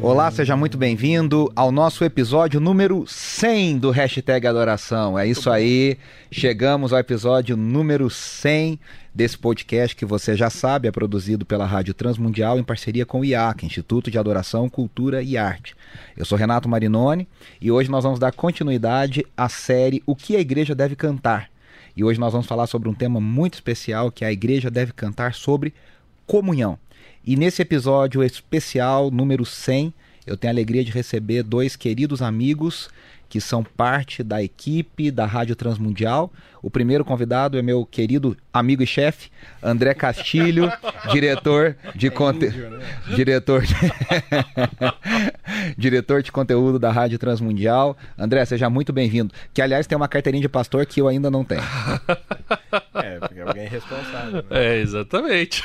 Olá, seja muito bem-vindo ao nosso episódio número 100 do Hashtag Adoração. É isso aí, chegamos ao episódio número 100 desse podcast que você já sabe, é produzido pela Rádio Transmundial em parceria com o IAC, Instituto de Adoração, Cultura e Arte. Eu sou Renato Marinoni e hoje nós vamos dar continuidade à série O que a Igreja Deve Cantar. E hoje nós vamos falar sobre um tema muito especial que a Igreja deve cantar sobre comunhão. E nesse episódio especial número 100, eu tenho a alegria de receber dois queridos amigos que são parte da equipe da Rádio Transmundial. O primeiro convidado é meu querido amigo e chefe, André Castilho, diretor de conteúdo. Né? Diretor de... diretor de conteúdo da Rádio Transmundial. André, seja muito bem-vindo. Que, aliás, tem uma carteirinha de pastor que eu ainda não tenho. É, porque é alguém responsável. Né? É, exatamente.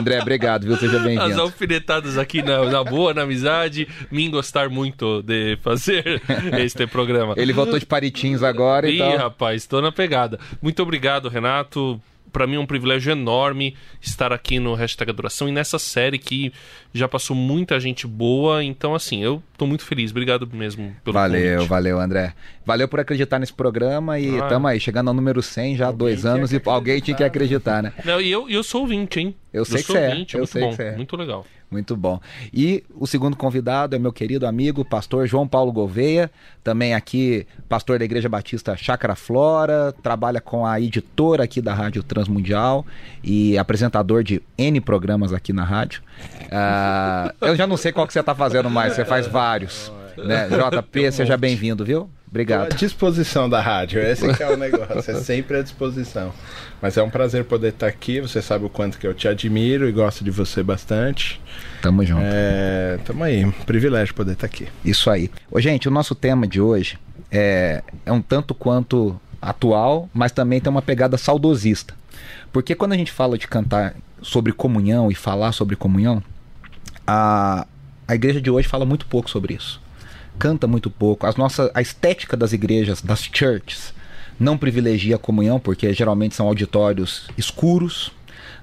André, obrigado, viu? Seja bem-vindo. As alfinetadas aqui na, na, boa, na amizade, me gostar muito de fazer este programa. Ele voltou de Paritins agora e então... Ih, rapaz, estou na pegada. Muito obrigado, Renato para mim é um privilégio enorme estar aqui no Hashtag Adoração e nessa série que já passou muita gente boa. Então, assim, eu tô muito feliz. Obrigado mesmo pelo Valeu, convite. valeu, André. Valeu por acreditar nesse programa e ah, tamo aí, chegando ao número 100 já há dois anos e alguém tinha que acreditar, né? Não, e eu, eu sou ouvinte, hein? Eu sei eu que você é. Eu sei bom, que você é. Muito legal. Muito bom. E o segundo convidado é meu querido amigo, pastor João Paulo Gouveia, também aqui pastor da Igreja Batista Chácara Flora, trabalha com a editora aqui da Rádio Transmundial e apresentador de N programas aqui na rádio. Uh, eu já não sei qual que você está fazendo mais, você faz vários. Né? JP, seja bem-vindo, viu? Obrigado. À disposição da rádio, esse é o negócio, é sempre à disposição. Mas é um prazer poder estar aqui, você sabe o quanto que eu te admiro e gosto de você bastante. Tamo junto. É, tamo aí, um privilégio poder estar aqui. Isso aí. Ô, gente, o nosso tema de hoje é, é um tanto quanto atual, mas também tem uma pegada saudosista. Porque quando a gente fala de cantar sobre comunhão e falar sobre comunhão, a, a igreja de hoje fala muito pouco sobre isso canta muito pouco. As nossas, a estética das igrejas, das churches, não privilegia a comunhão, porque geralmente são auditórios escuros,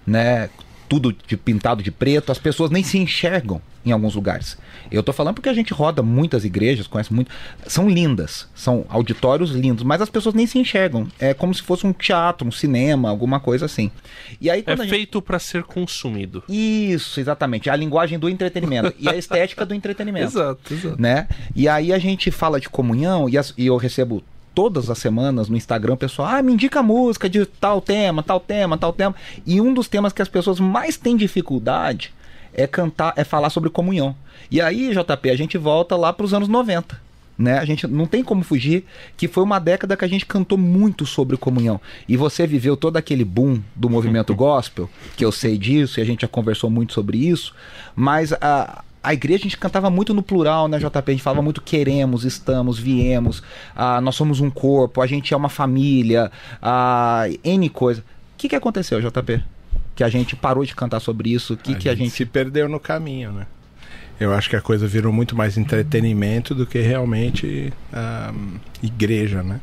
né? Tudo de, pintado de preto, as pessoas nem se enxergam em alguns lugares. Eu tô falando porque a gente roda muitas igrejas, conhece muito. São lindas, são auditórios lindos, mas as pessoas nem se enxergam. É como se fosse um teatro, um cinema, alguma coisa assim. E aí, é gente... feito para ser consumido. Isso, exatamente. A linguagem do entretenimento e a estética do entretenimento. exato, exato. Né? E aí a gente fala de comunhão e, as... e eu recebo todas as semanas no Instagram, o pessoal, ah, me indica música de tal tema, tal tema, tal tema. E um dos temas que as pessoas mais têm dificuldade é cantar, é falar sobre comunhão. E aí, JP, a gente volta lá para os anos 90. Né? A gente não tem como fugir que foi uma década que a gente cantou muito sobre comunhão. E você viveu todo aquele boom do movimento gospel, que eu sei disso e a gente já conversou muito sobre isso, mas a, a igreja a gente cantava muito no plural, né, JP? A gente falava muito queremos, estamos, viemos, ah, nós somos um corpo, a gente é uma família, ah, N coisa. O que, que aconteceu, JP? que a gente parou de cantar sobre isso? O que, a que a gente, se perdeu no caminho, né? Eu acho que a coisa virou muito mais entretenimento do que realmente um, igreja, né?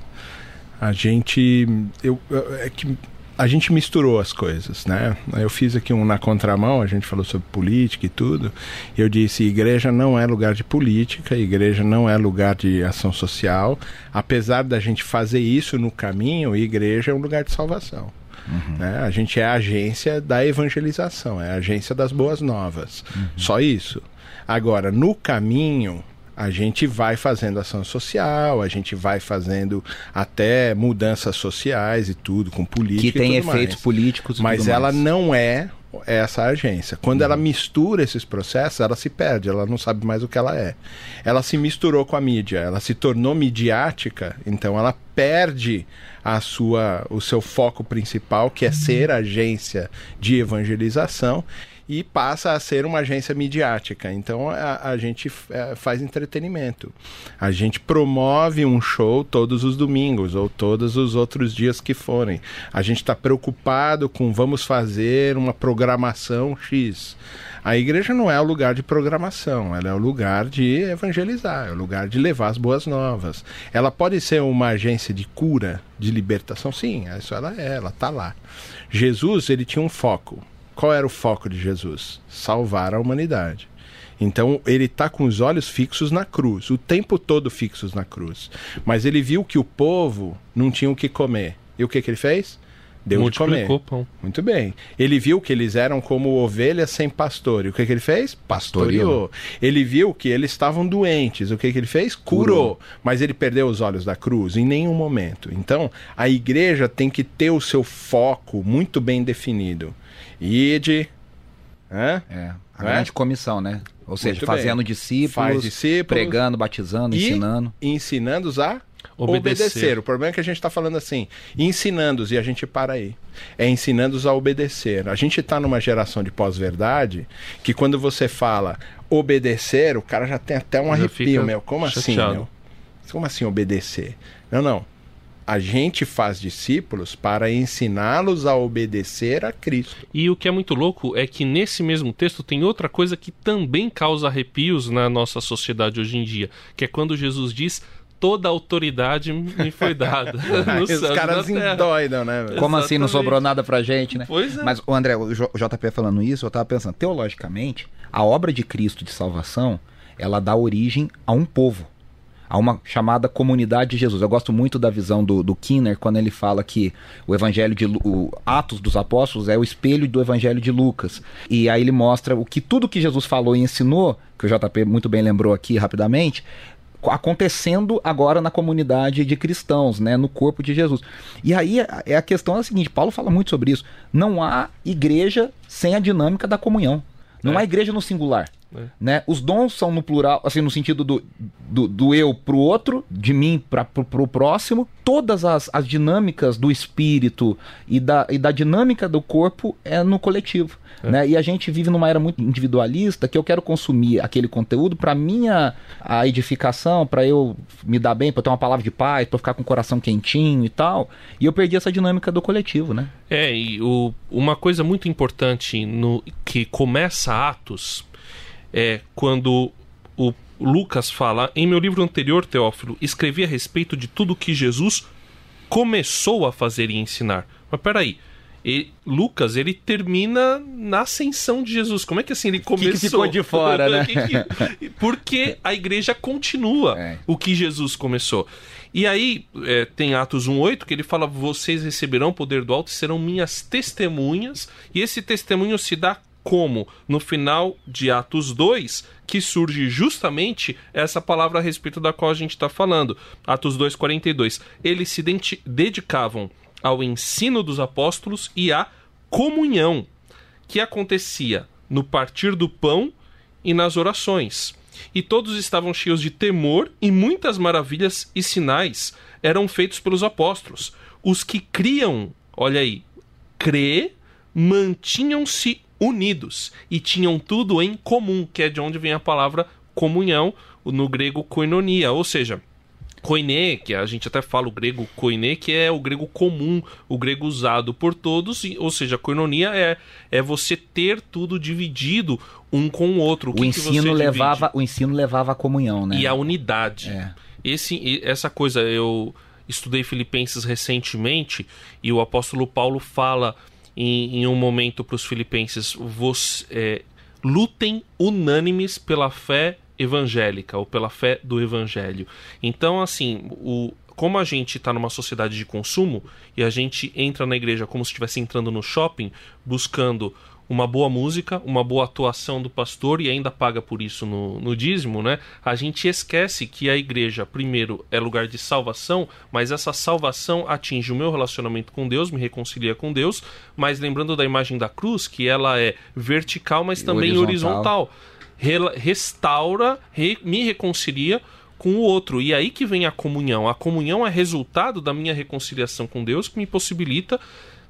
A gente, eu, é que a gente misturou as coisas, né? Eu fiz aqui um na contramão, a gente falou sobre política e tudo. E eu disse: igreja não é lugar de política, igreja não é lugar de ação social. Apesar da gente fazer isso no caminho, igreja é um lugar de salvação. Uhum. Né? A gente é a agência da evangelização, é a agência das boas novas. Uhum. Só isso. Agora, no caminho, a gente vai fazendo ação social, a gente vai fazendo até mudanças sociais e tudo, com política. Que tem efeitos mais. políticos Mas ela mais. não é essa agência. Quando uhum. ela mistura esses processos, ela se perde, ela não sabe mais o que ela é. Ela se misturou com a mídia, ela se tornou midiática, então ela perde a sua, o seu foco principal, que é ser agência de evangelização, e passa a ser uma agência midiática. Então a, a gente é, faz entretenimento. A gente promove um show todos os domingos ou todos os outros dias que forem. A gente está preocupado com vamos fazer uma programação X. A igreja não é o lugar de programação, ela é o lugar de evangelizar, é o lugar de levar as boas novas. Ela pode ser uma agência de cura, de libertação, sim, isso ela é, ela está lá. Jesus, ele tinha um foco. Qual era o foco de Jesus? Salvar a humanidade. Então ele está com os olhos fixos na cruz, o tempo todo fixos na cruz. Mas ele viu que o povo não tinha o que comer. E o que, que ele fez? Deu de comer. Pão. Muito bem. Ele viu que eles eram como ovelhas sem pastor. E o que, que ele fez? Pastoreou. Ele viu que eles estavam doentes. O que, que ele fez? Curou. Curou. Mas ele perdeu os olhos da cruz em nenhum momento. Então, a igreja tem que ter o seu foco muito bem definido. Ide. Hã? É. A é? grande comissão, né? Ou seja, muito fazendo discípulos, Faz discípulos, pregando, batizando, ensinando. ensinando-os a obedecer. obedecer. O problema é que a gente está falando assim, ensinando-os e a gente para aí. É ensinando-os a obedecer. A gente está numa geração de pós-verdade que quando você fala obedecer, o cara já tem até um já arrepio, meu. Como assim, chateado. assim, meu? Como assim obedecer? Não, não. A gente faz discípulos para ensiná-los a obedecer a Cristo. E o que é muito louco é que nesse mesmo texto tem outra coisa que também causa arrepios na nossa sociedade hoje em dia, que é quando Jesus diz: toda a autoridade me foi dada. Os caras endoidam, né? Como Exatamente. assim não sobrou nada pra gente, né? Pois é. Mas, o André, o JP falando isso, eu tava pensando, teologicamente, a obra de Cristo de salvação, ela dá origem a um povo a uma chamada comunidade de Jesus. Eu gosto muito da visão do, do Kinner quando ele fala que o Evangelho de o Atos dos Apóstolos é o espelho do Evangelho de Lucas. E aí ele mostra o que tudo que Jesus falou e ensinou, que o JP muito bem lembrou aqui rapidamente, acontecendo agora na comunidade de cristãos, né, no corpo de Jesus. E aí é a questão é a seguinte, Paulo fala muito sobre isso. Não há igreja sem a dinâmica da comunhão. Não é. há igreja no singular. É. Né? Os dons são no plural, assim, no sentido do, do, do eu pro outro, de mim para pro, pro próximo. Todas as, as dinâmicas do espírito e da, e da dinâmica do corpo é no coletivo. É. Né? E a gente vive numa era muito individualista que eu quero consumir aquele conteúdo para minha a edificação, para eu me dar bem, para ter uma palavra de paz, para ficar com o coração quentinho e tal. E eu perdi essa dinâmica do coletivo, né? É, e o, uma coisa muito importante no que começa Atos é quando o Lucas fala: Em meu livro anterior, Teófilo, escrevi a respeito de tudo que Jesus começou a fazer e ensinar. Mas peraí. E Lucas, ele termina na ascensão de Jesus. Como é que assim ele começou? Que, que ficou de fora, né? Porque a igreja continua é. o que Jesus começou. E aí é, tem Atos 1,8 que ele fala: Vocês receberão o poder do alto e serão minhas testemunhas. E esse testemunho se dá como no final de Atos 2, que surge justamente essa palavra a respeito da qual a gente está falando. Atos 2,42. Eles se dedicavam ao ensino dos apóstolos e à comunhão, que acontecia no partir do pão e nas orações. E todos estavam cheios de temor, e muitas maravilhas e sinais eram feitos pelos apóstolos. Os que criam, olha aí, crê, mantinham-se unidos e tinham tudo em comum, que é de onde vem a palavra comunhão, no grego koinonia, ou seja, koine, que a gente até fala o grego koine, que é o grego comum, o grego usado por todos, ou seja, koinonia é, é você ter tudo dividido um com o outro. O, o ensino levava, o ensino levava a comunhão, né? E a unidade. É. Esse, essa coisa eu estudei Filipenses recentemente e o apóstolo Paulo fala em, em um momento para os filipenses: você, é, lutem unânimes pela fé evangélica ou pela fé do evangelho. Então, assim, o, como a gente está numa sociedade de consumo e a gente entra na igreja como se estivesse entrando no shopping, buscando uma boa música, uma boa atuação do pastor e ainda paga por isso no, no dízimo, né? A gente esquece que a igreja, primeiro, é lugar de salvação, mas essa salvação atinge o meu relacionamento com Deus, me reconcilia com Deus, mas lembrando da imagem da cruz, que ela é vertical, mas também horizontal. horizontal. restaura, re, me reconcilia com o outro. E aí que vem a comunhão. A comunhão é resultado da minha reconciliação com Deus, que me possibilita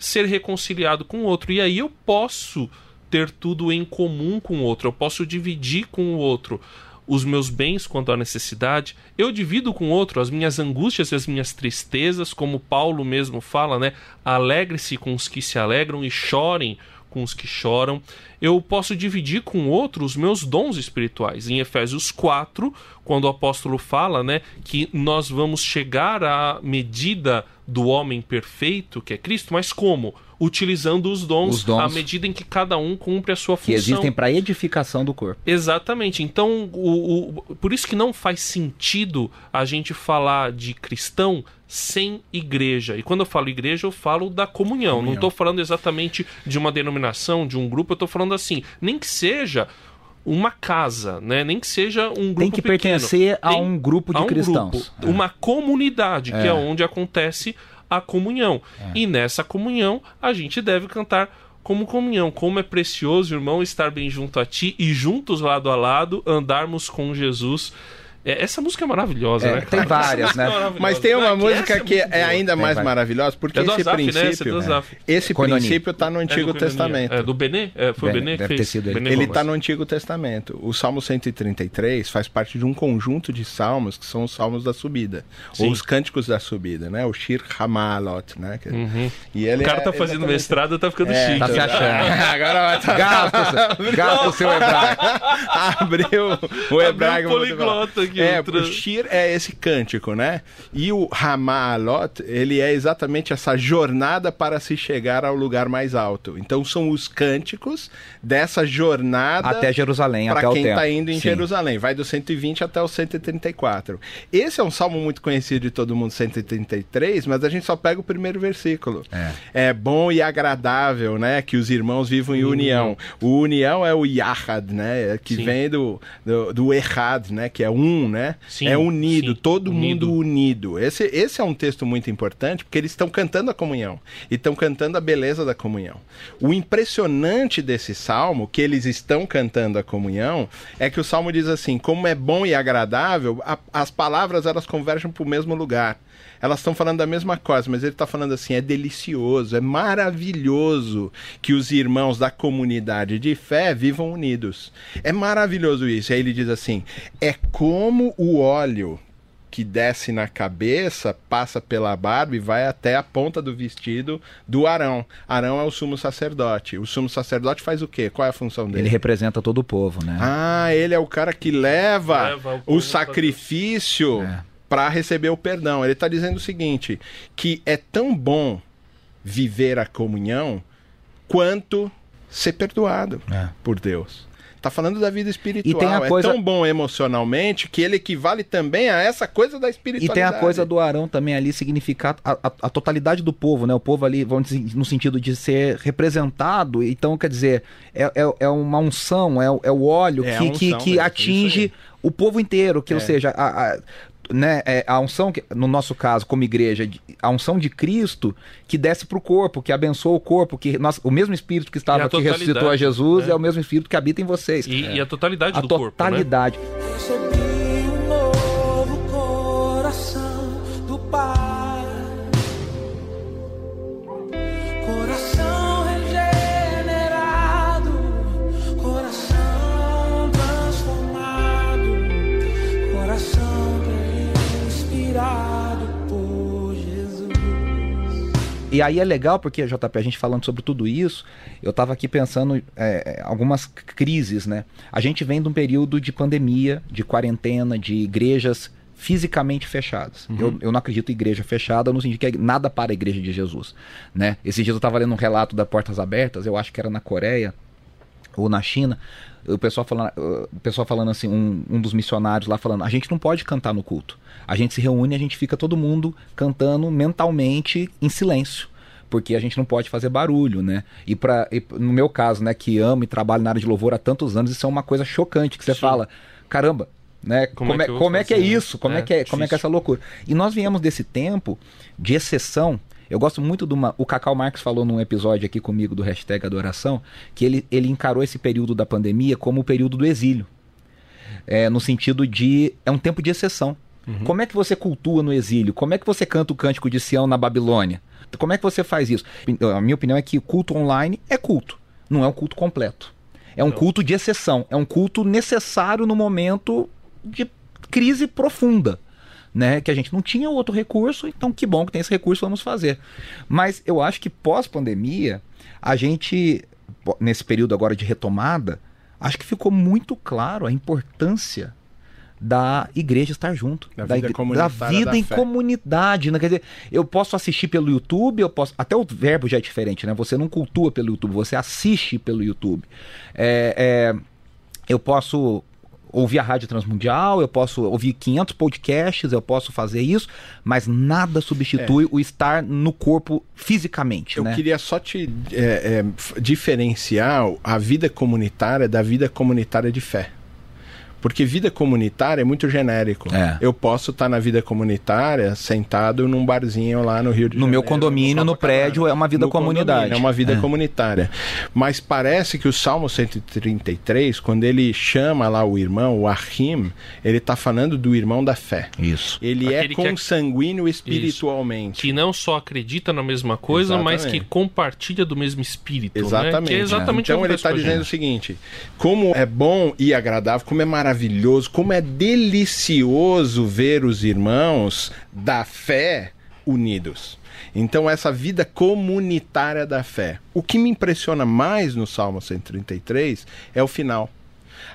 ser reconciliado com o outro. E aí eu posso ter tudo em comum com o outro, eu posso dividir com o outro os meus bens quanto à necessidade, eu divido com outro as minhas angústias e as minhas tristezas, como Paulo mesmo fala, né? Alegre-se com os que se alegram e chorem com os que choram. Eu posso dividir com outro os meus dons espirituais. Em Efésios 4, quando o apóstolo fala, né, que nós vamos chegar à medida do homem perfeito, que é Cristo, mas como? Utilizando os dons, Os dons. à medida em que cada um cumpre a sua Que função. existem para edificação do corpo. Exatamente. Então, o, o- por isso que não faz sentido a gente falar de cristão sem igreja. E quando eu falo igreja, eu falo da comunhão. Não estou falando exatamente de uma denominação, de um grupo. Eu estou falando assim, nem que seja uma casa, né? Nem que seja um grupo Tem que pequeno. pertencer a Tem- um grupo de um cristãos. grupo, uma comunidade, que É. é onde acontece a comunhão. E nessa comunhão, a gente deve cantar como comunhão. Como é precioso, irmão, estar bem junto a ti e juntos, lado a lado, andarmos com Jesus. É, essa música é maravilhosa, É, né? tem cara? várias, música né? é maravilhosa. Mas tem uma Não, música essa que muito é ainda mais vai. maravilhosa, porque É esse né? É do princípio, Azaf. esse princípio está no É Antigo. Testamento. É do Benê? É, foi o Deve- Benê que fez. Benê Ele está no Antigo Testamento. O Salmo 133 faz parte de um conjunto de salmos que são os salmos da subida, Sim. ou os cânticos da subida, né? O Shir Hamalot, né? Que- E ele O cara é tá fazendo exatamente- mestrado, tá ficando É, chique. Tá se né? achando. Agora vai tá- Gasta, o seu- o hebraico. abriu o hebraico. o poliglota É, outra- o Shir é esse cântico, né? E o Hamalot, ele é exatamente essa jornada para se chegar ao lugar mais alto. Então são os cânticos dessa jornada Até Jerusalém, até quem está indo em Sim. Jerusalém. Vai do 120 até o 134. Esse é um salmo muito conhecido de todo mundo, 133, mas a gente só pega o primeiro versículo. É, bom e agradável, né? Que os irmãos vivam em união. O união é o Yahad, né? Que Sim. vem do, do, do Errad, né? Que é um, né? Sim, é unido, sim. todo Unido. mundo unido. Esse, esse é um texto muito importante porque eles estão cantando a comunhão e estão cantando a beleza da comunhão. O impressionante desse salmo, que eles estão cantando a comunhão, é que o salmo diz assim: como é bom e agradável, a- as palavras elas convergem para o mesmo lugar. Elas estão falando da mesma coisa, mas ele está falando assim: é delicioso, é maravilhoso que os irmãos da comunidade de fé vivam unidos. É maravilhoso isso. Aí ele diz assim: é como o óleo que desce na cabeça, passa pela barba e vai até a ponta do vestido do Arão. Arão é o sumo sacerdote. O sumo sacerdote faz o quê? Qual é a função dele? Ele representa todo o povo, né? Ah, ele é o cara que leva, Leva o o sacrifício É. para receber o perdão. Ele está dizendo o seguinte: que é tão bom viver a comunhão quanto ser perdoado É. por Deus. Tá falando da vida espiritual. E tem a coisa- É tão bom emocionalmente que ele equivale também a essa coisa da E espiritualidade. tem a coisa do Arão também ali significar a, a- a totalidade do povo, né? O povo ali, vamos dizer, no sentido de ser representado. Então, quer dizer, é, é, é uma unção, é, o- é o óleo É que, unção que, que atinge o povo inteiro. Que, Ou É. seja, a, a- né, é, a unção, que, no nosso caso, como igreja, a unção de Cristo que desce para o corpo, que abençoa o corpo, que nós, o mesmo Espírito que estava a que ressuscitou a totalidade, Jesus né? é o mesmo Espírito que habita em vocês. E, e a totalidade a do corpo, né? totalidade. E aí é legal porque, JP, a gente falando sobre tudo isso, eu estava aqui pensando é, algumas crises, né? A gente vem de um período de pandemia, de quarentena, de igrejas fisicamente fechadas. Eu, eu não acredito em igreja fechada no sentido que é nada para a igreja de Jesus, né? Esses dias eu estava lendo um relato da Portas Abertas, eu acho que era na Coreia, ou na China, o pessoal falando, o pessoal falando assim, um, um dos missionários lá falando, a gente não pode cantar no culto. A gente se reúne, a gente fica todo mundo cantando mentalmente em silêncio. Porque a gente não pode fazer barulho, né? E, pra, e no meu caso, né, que amo e trabalho na área de louvor há tantos anos, isso é uma coisa chocante, que você Sim. fala, caramba, né? Como Como, é que como é, que é isso? Como é, É, que é, como é que é essa loucura? E nós viemos desse tempo de exceção. Eu gosto muito de uma. O Cacau Marques falou num episódio aqui comigo do hashtag Adoração que ele, ele encarou esse período da pandemia como o período do exílio. É, no sentido de. É um tempo de exceção. Como é que você cultua no exílio? Como é que você canta o cântico de Sião na Babilônia? Como é que você faz isso? A minha opinião é que culto online é culto. não é um culto completo. É um culto de exceção, é um culto necessário no momento de crise profunda. Né, que a gente não tinha outro recurso, então que bom que tem esse recurso, vamos fazer. Mas eu acho que pós-pandemia, a gente, nesse período agora de retomada, acho que ficou muito claro a importância da igreja estar junto. Da da, vida igre- da vida da em fé. comunidade. Né? Quer dizer, eu posso assistir pelo YouTube, eu posso. Até o verbo já é diferente, né? Você não cultua pelo YouTube, você assiste pelo YouTube. É, é, eu posso ouvir a Rádio Transmundial, eu posso ouvir 500 podcasts, eu posso fazer isso, mas nada substitui o estar no corpo fisicamente, Eu né? queria só te é, é, diferenciar a vida comunitária da vida comunitária de fé. Porque vida comunitária é muito genérico. É. Eu posso estar na vida comunitária sentado num barzinho lá no Rio de No Janeiro. meu condomínio, no prédio, é uma vida No comunidade. condomínio, É uma vida É. comunitária. Mas parece que o Salmo 133, quando ele chama lá o irmão, o Ahim, ele está falando do irmão da fé. Isso. Ele é Aquele que é- consanguíneo espiritualmente. Que não só acredita na mesma coisa, mas que Exatamente. compartilha do mesmo espírito. Exatamente. Né? Que é exatamente então o que ele está dizendo o seguinte: como é bom e agradável, como é maravilhoso, como é delicioso ver os irmãos da fé unidos. Então, essa vida comunitária da fé. O que me impressiona mais no Salmo 133 é o final.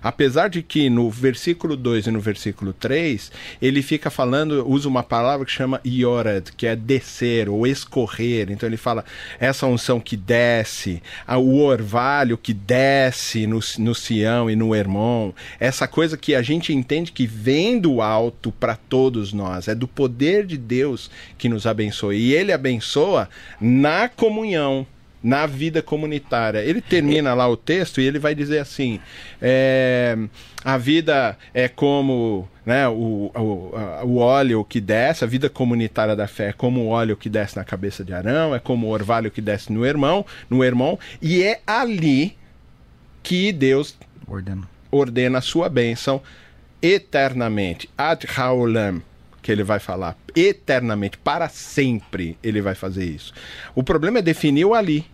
Apesar de que no versículo 2 e no versículo 3, ele fica falando, usa uma palavra que chama Yored, que é descer ou escorrer. Então ele fala essa unção que desce, o orvalho que desce no, no Sião e no Hermon, essa coisa que a gente entende que vem do alto para todos nós, é do poder de Deus que nos abençoa. E ele abençoa na comunhão na vida comunitária. Ele termina lá o texto e ele vai dizer assim: é, a vida é como né, o, o, o óleo que desce, a vida comunitária da fé é como o óleo que desce na cabeça de Arão, é como o orvalho que desce no irmão, no irmão, e é ali que Deus Ordeno. ordena a sua bênção eternamente. Ad haolam, que ele vai falar. Eternamente, para sempre, ele vai fazer isso. O problema é definir o ali.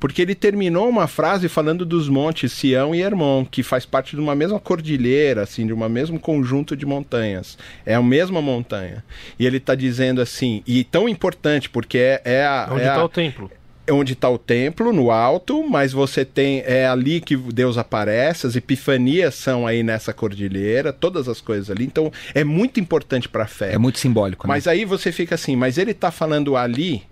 Porque ele terminou uma frase falando dos montes Sião e Hermon, que faz parte de uma mesma cordilheira, assim, de um mesmo conjunto de montanhas. É a mesma montanha. E ele está dizendo assim, e tão importante, porque é, é a. Onde é está a- o templo? É onde está o templo, no alto, mas você tem. É ali que Deus aparece, as epifanias são aí nessa cordilheira, todas as coisas ali. Então é muito importante para a fé. É muito simbólico, né? Mas aí você fica assim, mas ele está falando ali,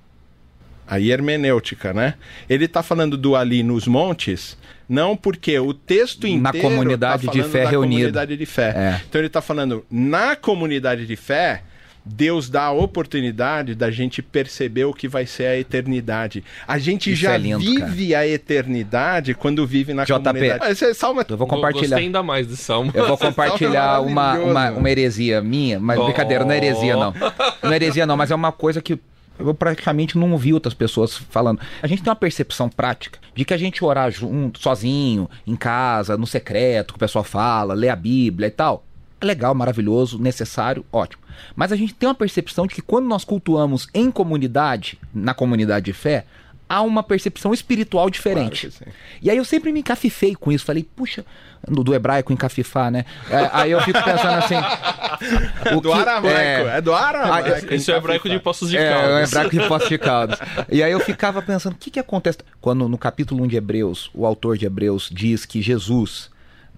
aí hermenêutica, né? Ele está falando do ali nos montes, não porque o texto Na inteiro comunidade tá de fé da reunida. comunidade de fé. É. Então ele está falando na comunidade de fé. Deus dá a oportunidade da gente perceber o que vai ser a eternidade. A gente Isso já é lindo, vive a eternidade quando vive na JP. comunidade. Esse é salmo Eu vou compartilhar. Gostei ainda mais desse salmo. Eu vou compartilhar uma, é uma, uma heresia minha, mas Oh. brincadeira, não é heresia não. Não é heresia não, mas é uma coisa que eu praticamente não ouvi outras pessoas falando. A gente tem uma percepção prática de que a gente orar junto, sozinho, em casa, no secreto, que o pessoal fala, ler a Bíblia e tal. É legal, maravilhoso, necessário, ótimo. Mas a gente tem uma percepção de que quando nós cultuamos em comunidade, na comunidade de fé, há uma percepção espiritual diferente. Claro. E aí eu sempre me encafifei com isso. Falei, puxa, do, do hebraico encafifar, né? É, aí eu fico pensando assim. o do que- aramaico, é, do aramaico. Ah, Esse é o hebraico de Poços de é, Caldas. é o hebraico de Poços de Caldas. E aí eu ficava pensando, o que que acontece? Quando no capítulo 1 de Hebreus, o autor de Hebreus diz que Jesus,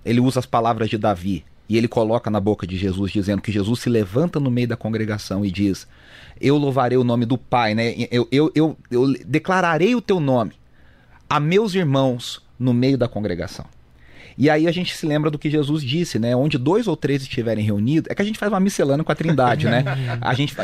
ele usa as palavras de Davi, e ele coloca na boca de Jesus, dizendo que Jesus se levanta no meio da congregação e diz, eu louvarei o nome do Pai, né? Eu, eu, eu, eu declararei o teu nome a meus irmãos no meio da congregação. E aí a gente se lembra do que Jesus disse, né? Onde dois ou três estiverem reunidos, é que a gente faz uma miscelânea com a Trindade, né? A gente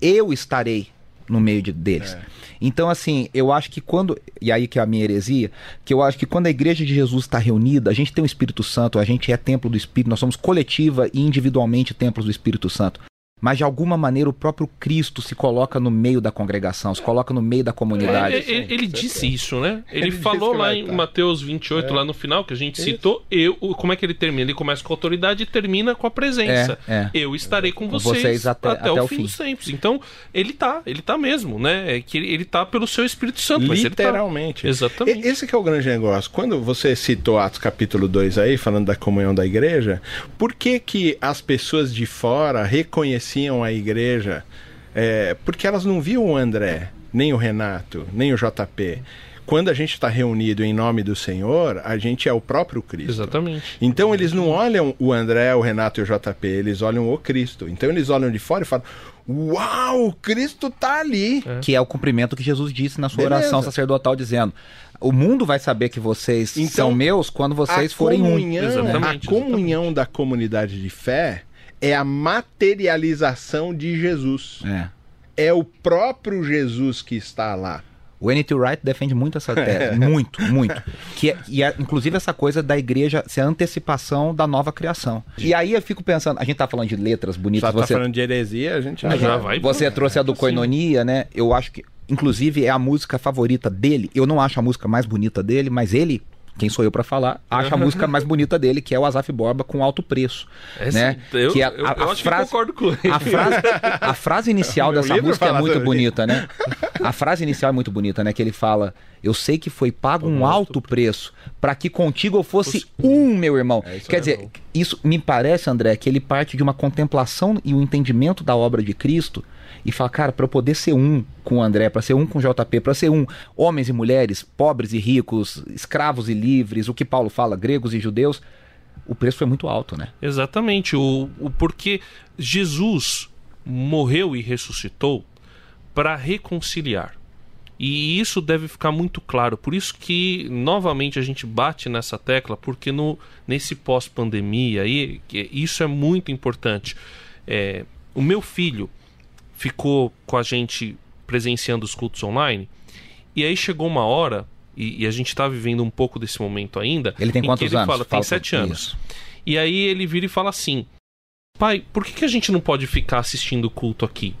eu estarei no meio de- deles. Então assim, eu acho que quando e aí que é a minha heresia, que eu acho que quando a igreja de Jesus está reunida, a gente tem o Espírito Santo, a gente é templo do Espírito, nós somos coletiva e individualmente templos do Espírito Santo. Mas de alguma maneira o próprio Cristo se coloca no meio da congregação, se coloca no meio da comunidade. É, ele, ele disse isso, né? Ele, Ele falou lá em estar. Mateus 28, lá no final, que a gente citou, eu, como é que ele termina? Ele começa com a autoridade e termina com a presença. É, é. Eu estarei com vocês, vocês até- até, até o o fim fim. dos tempos. Então, ele tá, ele tá mesmo, né? É que ele, ele tá pelo seu Espírito Santo, mas ele tá. Literalmente. Exatamente. E- Esse que é o grande negócio. Quando você citou Atos capítulo 2 aí, falando da comunhão da igreja, por que que as pessoas de fora reconheciam a igreja? É, porque elas não viam o André, nem o Renato, nem o JP. Quando a gente está reunido em nome do Senhor, a gente é o próprio Cristo. Exatamente. Então eles não olham o André, o Renato e o JP, eles olham o Cristo. Então eles olham de fora e falam: Uau, Cristo tá ali. Que é o cumprimento que Jesus disse na sua Beleza. oração sacerdotal, dizendo: O mundo vai saber que vocês Então, são meus quando vocês a forem um. Exatamente, a comunhão da comunidade de fé é a materialização de Jesus. É. É o próprio Jesus que está lá. O N.T. Wright defende muito essa tese, muito, muito. Que é, e é, inclusive essa coisa da igreja ser a antecipação da nova criação. E aí eu fico pensando, a gente tá falando de letras bonitas, Só tá você, falando de heresia, a gente Ah, já vai você trouxe a do Sim. Koinonia, né? Eu acho que, inclusive, é a música favorita dele. Eu não acho a música mais bonita dele, mas ele, quem sou eu pra falar, acha a música mais bonita dele, que é o Azaf Borba com alto preço. Essa- né? eu, que a, eu- a- eu a acho frase, concordo com ele. a frase, a frase inicial dessa música é muito bonita, né? A frase inicial é muito bonita, né? Que ele fala: Eu sei que foi pago um alto preço para que contigo eu fosse um, meu irmão. É, Quer é dizer, bom. isso me parece, André, que ele parte de uma contemplação e o entendimento da obra de Cristo e fala, cara, para eu poder ser um com o André, para ser um com o JP, para ser um, homens e mulheres, pobres e ricos, escravos e livres, o que Paulo fala, gregos e judeus, o preço foi muito alto, né? Exatamente. O, o porque Jesus morreu e ressuscitou para reconciliar. E isso deve ficar muito claro. Por isso que novamente a gente bate nessa tecla, porque no nesse pós-pandemia aí, isso é muito importante. É, o meu filho ficou com a gente presenciando os cultos online. E aí chegou uma hora, e, e a gente está vivendo um pouco desse momento ainda. Ele tem quantos ele anos? Fala, tem sete anos. Isso. E aí ele vira e fala assim: Pai, por que, que a gente não pode ficar assistindo o culto aqui?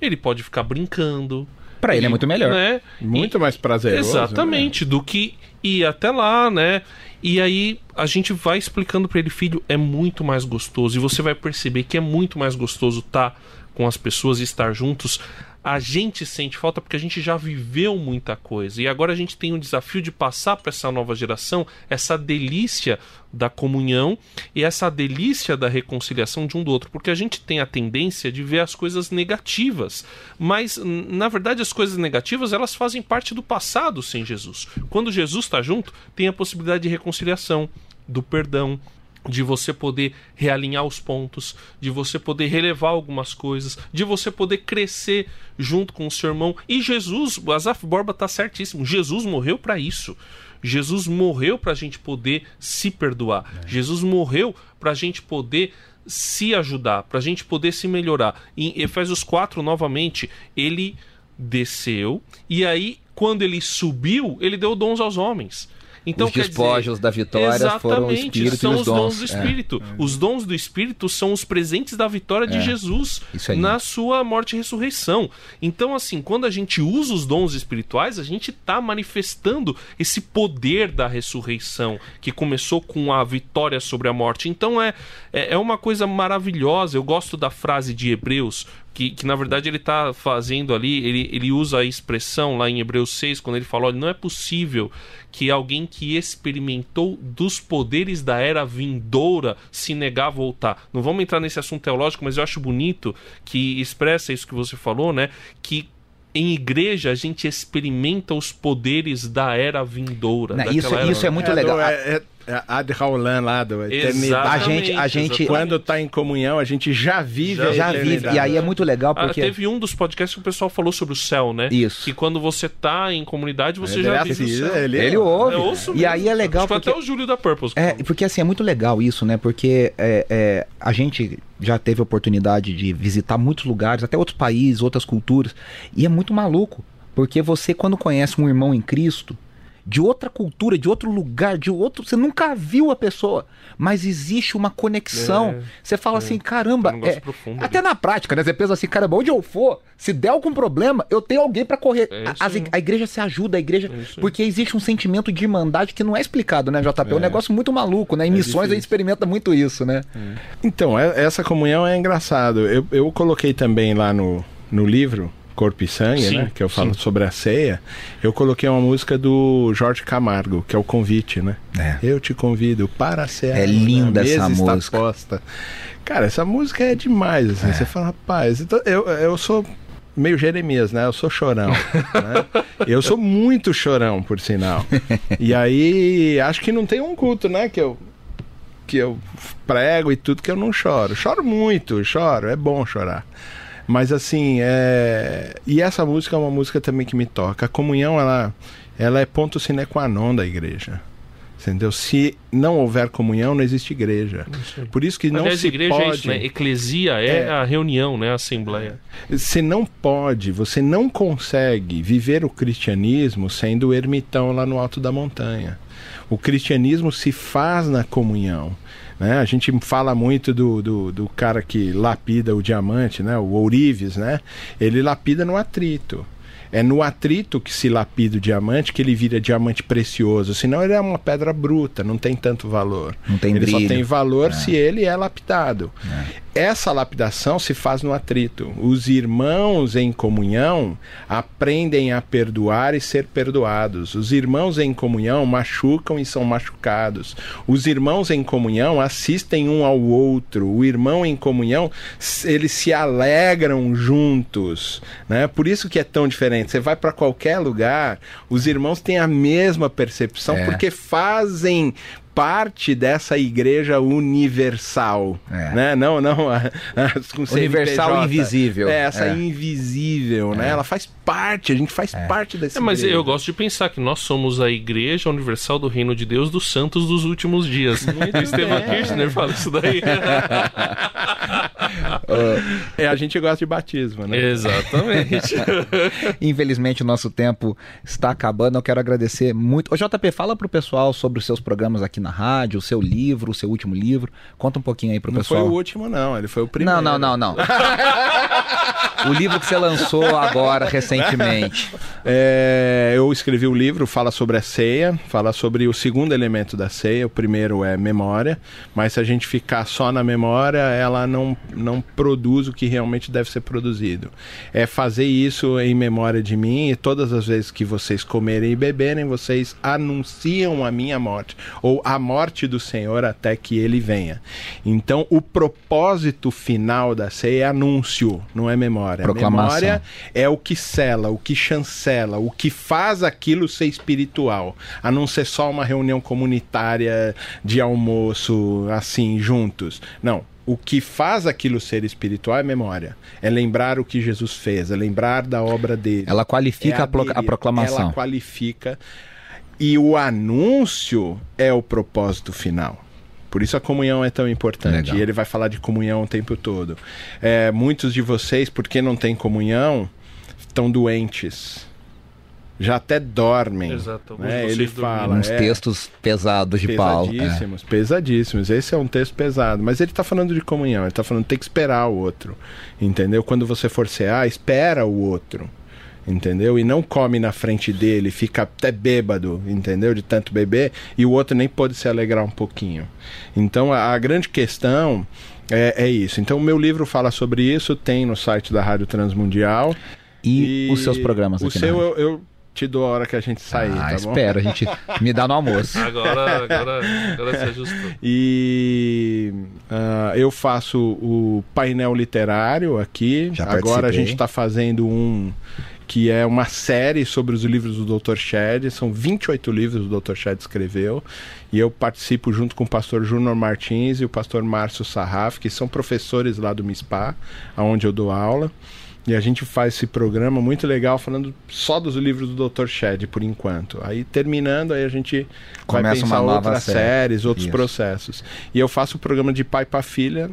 Ele pode ficar brincando. Pra ele é muito melhor. Né? Muito mais prazeroso. né? Exatamente, do que ir até lá, né? E aí a gente vai explicando pra ele, filho, é muito mais gostoso. E você vai perceber que é muito mais gostoso estar com as pessoas e estar juntos. A gente sente falta porque a gente já viveu muita coisa. E agora a gente tem o desafio de passar para essa nova geração essa delícia da comunhão e essa delícia da reconciliação de um do outro. Porque a gente tem a tendência de ver as coisas negativas. Mas, na verdade, as coisas negativas elas fazem parte do passado sem Jesus. Quando Jesus está junto, tem a possibilidade de reconciliação, do perdão, de você poder realinhar os pontos, de você poder relevar algumas coisas, de você poder crescer junto com o seu irmão. E Jesus, o Azaf Borba tá certíssimo. Jesus morreu para isso. Jesus morreu para a gente poder se perdoar. Jesus morreu para a gente poder se ajudar, para a gente poder se melhorar. Em Efésios 4, novamente, ele desceu e aí, quando ele subiu, ele deu dons aos homens. Então, os despojos dizer, da vitória foram o Espírito são e os os dons. dons do É. Espírito. Os dons do Espírito são os presentes da vitória de É. Jesus na sua morte e ressurreição. Então, assim, quando a gente usa os dons espirituais, a gente está manifestando esse poder da ressurreição que começou com a vitória sobre a morte. Então, é, é, é uma coisa maravilhosa. Eu gosto da frase de Hebreus, que, que na verdade ele está fazendo ali, ele, ele usa a expressão lá em Hebreus 6, quando ele fala: olha, não é possível que alguém que experimentou dos poderes da era vindoura se negar a voltar. Não vamos entrar nesse assunto teológico, mas eu acho bonito que expressa isso que você falou, né? Que em igreja a gente experimenta os poderes da era vindoura. Né, daquela isso- era- isso é muito É legal. é, é Ad Raulan lá do Eternidade. A gente- a gente-. Quando tá em comunhão, a gente já vive Já a Já vive. E aí é muito legal Ah, porque. teve um dos podcasts que o pessoal falou sobre o céu, né? Isso. Que quando você tá em comunidade, você Ele já é vive assim, o céu. ele- Ele ouve. Eu ouço E mesmo. aí é legal porque. até o Júlio da Purpose. É, porque assim, é muito legal isso, né? Porque é, é, a gente já teve a oportunidade de visitar muitos lugares, até outros países, outras culturas, e é muito maluco. Porque você, quando conhece um irmão em Cristo, de outra cultura, de outro lugar, de outro. Você nunca viu a pessoa, mas existe uma conexão. É, você fala assim, caramba. Um é- profundo até na prática, né? Você pensa assim, caramba, onde eu for, se der algum problema, eu tenho alguém pra correr. É A- as a igreja se ajuda, a igreja. É porque existe um sentimento de irmandade que não é explicado, né, JP? É um negócio muito maluco, né? Em missões a gente experimenta muito isso, né? Então, é- essa comunhão é engraçado. Eu, eu coloquei também lá no, no livro Corpo e Sangue, Sim, né? Que eu falo sim. sobre a ceia. Eu coloquei uma música do Jorge Camargo, que é o convite, né? É. Eu te convido para a ceia. É linda a essa está música. posta. Cara, essa música é demais, assim. Você fala, rapaz, então, eu, eu sou meio Jeremias, né? Eu sou chorão. né? Eu sou muito chorão, por sinal. E aí, acho que não tem um culto, né? Que eu, que eu prego e tudo que eu não choro. Choro muito, choro, é bom chorar. Mas assim, é... e essa música é uma música também que me toca. A comunhão, ela, ela é ponto sine qua non da igreja. Entendeu? Se não houver comunhão, não existe igreja. Por isso que não Aliás, se igreja pode... é isso, né? Eclesia é, É. a reunião, né? A assembleia. Você não pode, você não consegue viver o cristianismo sendo ermitão lá no alto da montanha. O cristianismo se faz na comunhão. Né? A gente fala muito do, do, do cara que lapida o diamante, né? o ourives, né? ele lapida no atrito. É no atrito que se lapida o diamante que ele vira diamante precioso. Senão ele é uma pedra bruta, não tem tanto valor. Não tem ele brilho. só tem valor se ele é lapidado. Essa lapidação se faz no atrito. Os irmãos em comunhão aprendem a perdoar e ser perdoados. Os irmãos em comunhão machucam e são machucados. Os irmãos em comunhão assistem um ao outro. O irmão em comunhão, eles se alegram juntos, né? Por isso que é tão diferente. Você vai para qualquer lugar, os irmãos têm a mesma percepção É. porque fazem parte dessa igreja universal, É. né? Não, não, a, a, com Universal CNPJ. invisível. É, essa É. invisível, né? Ela faz parte, a gente faz parte dessa É, mas igreja. eu gosto de pensar que nós somos a igreja universal do reino de Deus dos santos dos últimos dias. o Estevam. Kirchner fala isso daí. É, a gente gosta de batismo, né? Exatamente. Infelizmente o nosso tempo está acabando. Eu quero agradecer muito. Ô JP, fala pro pessoal sobre os seus programas aqui na rádio, o seu livro, o seu último livro. Conta um pouquinho aí pro Não pessoal. foi o último, não. Ele foi o primeiro. Não, não, não, não. o livro que você lançou agora, recentemente. É, eu escrevi o livro, fala sobre a ceia, fala sobre o segundo elemento da ceia. O primeiro é memória, mas se a gente ficar só na memória, ela não, não produz o que realmente deve ser produzido. É fazer isso em memória de mim e todas as vezes que vocês comerem e beberem, vocês anunciam a minha morte ou a morte do Senhor até que ele venha. Então, o propósito final da ceia é anúncio, não é memória. Proclamação. Memória é o que sela, o que chancela, o que faz aquilo ser espiritual, a não ser só uma reunião comunitária de almoço assim juntos. Não. O que faz aquilo ser espiritual é memória. É lembrar o que Jesus fez, é lembrar da obra dele. Ela qualifica É a, a proclamação. Ela qualifica. E o anúncio é o propósito final. Por isso a comunhão é tão importante. Legal. E ele vai falar de comunhão o tempo todo. É, muitos de vocês, porque não têm comunhão, estão doentes. Já até dormem. Exato, Né? de Ele fala. Uns é, textos pesados de Paulo. é. Pesadíssimos, pesadíssimos. Esse é um texto pesado. Mas ele está falando de comunhão, ele está falando que tem que esperar o outro. Entendeu? Quando você for cear, espera o outro. Entendeu? E não come na frente dele, fica até bêbado, entendeu? De tanto beber, e o outro nem pode se alegrar um pouquinho. Então a, a grande questão é, é isso. Então o meu livro fala sobre isso, tem no site da Rádio Transmundial. E, os seus programas O aqui seu na eu, eu te dou a hora que a gente sair, Ah, tá espera, a gente me dá no almoço. Agora, agora, agora se ajustou. E ah, eu faço o painel literário aqui. Já Agora a gente está fazendo um que é uma série sobre os livros do Dr. Shed. São 28 livros que o Dr. Shed escreveu. E eu participo junto com o pastor Júnior Martins e o pastor Márcio Sarraf, que são professores lá do MISPA, onde eu dou aula. E a gente faz esse programa muito legal falando só dos livros do Dr. Shed por enquanto. Aí terminando, aí a gente vai Começa pensar uma nova outras série. séries, outros Isso. processos. E eu faço o programa de pai para filha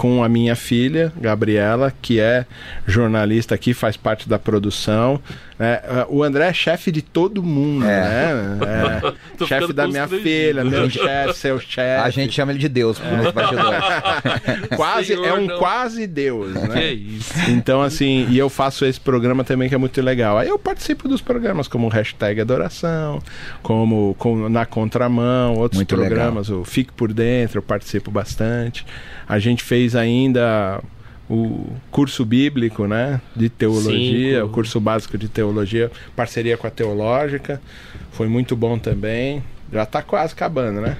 com a minha filha, Gabriela, que é jornalista aqui, faz parte da produção. né? o André é chefe de todo mundo, É. né? É, chefe da minha filha, meu chefe, seu chefe. A gente chama ele de Deus nos bastidores. quase Senhor, é um não. quase Deus, Que né? isso. Então, assim, e eu faço esse programa também que é muito legal. Aí eu participo dos programas como o Hashtag Adoração, como, como Na Contramão, outros Muito programas, o Fique Por Dentro, eu participo bastante. A gente fez ainda o curso bíblico, né, de teologia, Sim, o curso básico de teologia, parceria com a Teológica, foi muito bom também. Já tá quase acabando, né?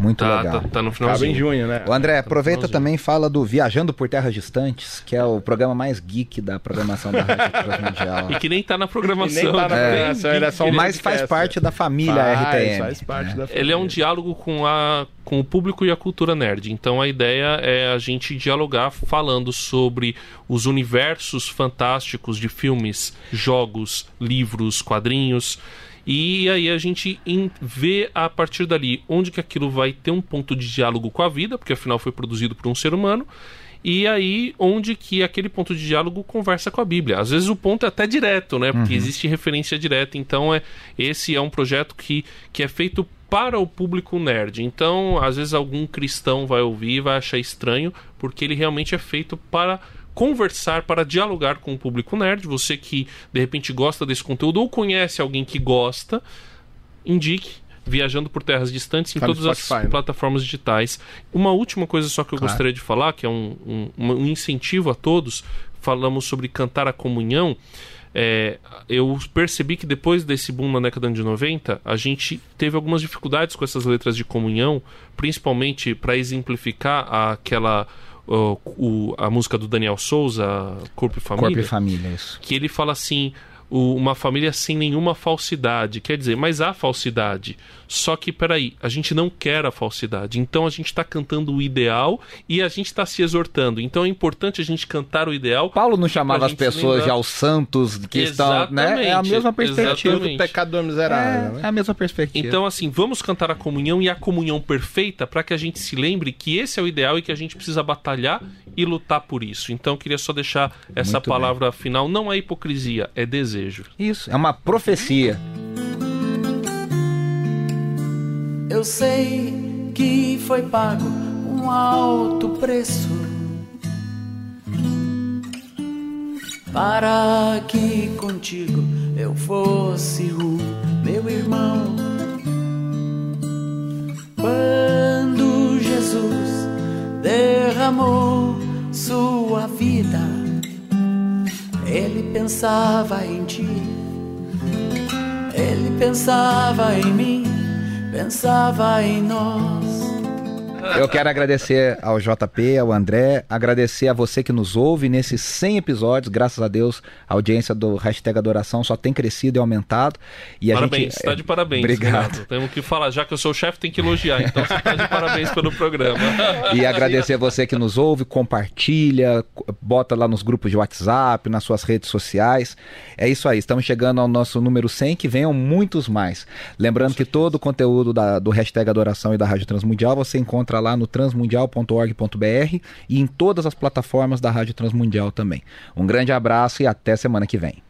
Muito Tá, legal. tá, tá no Acaba em finalzinho. junho, né? O André, aproveita finalzinho. também e fala do Viajando por Terras Distantes, que é o programa mais geek da programação da Rádio Transmundial. E que nem tá na programação. Nem tá na né? programação, ele é só um Mas faz podcast. parte da família Faz, RTM. Faz parte da Ele é um família. diálogo com, a, com o público e a cultura nerd. Então a ideia é a gente dialogar falando sobre os universos fantásticos de filmes, jogos, livros, quadrinhos. E aí a gente vê a partir dali onde que aquilo vai ter um ponto de diálogo com a vida, porque afinal foi produzido por um ser humano. E aí, onde que aquele ponto de diálogo conversa com a Bíblia. Às vezes o ponto é até direto, né? Porque existe referência direta. Então, é, esse é um projeto que, que é feito para o público nerd. Então, às vezes algum cristão vai ouvir e vai achar estranho, porque ele realmente é feito para conversar, para dialogar com o público nerd. Você que de repente gosta desse conteúdo ou conhece alguém que gosta, indique. Viajando por terras distantes em Tá todas as Spotify, né? plataformas digitais. Uma última coisa só que eu Claro. gostaria de falar, que é um, um, um incentivo a todos, falamos sobre cantar a comunhão. É, eu percebi que depois desse boom na década de 90, a gente teve algumas dificuldades com essas letras de comunhão, principalmente para exemplificar aquela o- a música do Daniel Souza, Corpo e Família Corpo e família, isso. que ele fala assim: o- uma família sem nenhuma falsidade. Quer dizer, mas há falsidade. Só que, peraí, a gente não quer a falsidade. Então a gente está cantando o ideal e a gente está se exortando. Então é importante a gente cantar o ideal. Paulo não chamava as pessoas lembrar. de aos santos que estão, né? É a Exatamente, mesma perspectiva. exatamente. do pecador miserável, É, né? é a mesma perspectiva. Então, assim, vamos cantar a comunhão e a comunhão perfeita para que a gente se lembre que esse é o ideal e que a gente precisa batalhar e lutar por isso. Então, eu queria só deixar essa Muito bem. palavra final. Não é hipocrisia, é desejo. Isso, é uma profecia. Eu sei que foi pago um alto preço para que contigo eu fosse o meu irmão. Quando Jesus derramou sua vida, ele pensava em ti. Ele pensava em mim, pensava em nós. Eu quero agradecer ao JP, ao André, agradecer a você que nos ouve nesses 100 episódios. Graças a Deus, a audiência do Hashtag Adoração só tem crescido e aumentado. E parabéns, gente... está de parabéns. Obrigado. Temos que falar, já que eu sou o chefe, tem que elogiar. Então você está de parabéns pelo programa. E agradecer a você que nos ouve, compartilha, co- bota lá nos grupos de WhatsApp, nas suas redes sociais. É isso aí, estamos chegando ao nosso número 100, que venham muitos mais. Lembrando que todo o conteúdo da- do hashtag Adoração e da Rádio Transmundial você encontra lá no transmundial.org.br e em todas as plataformas da Rádio Transmundial também. Um grande abraço e até semana que vem.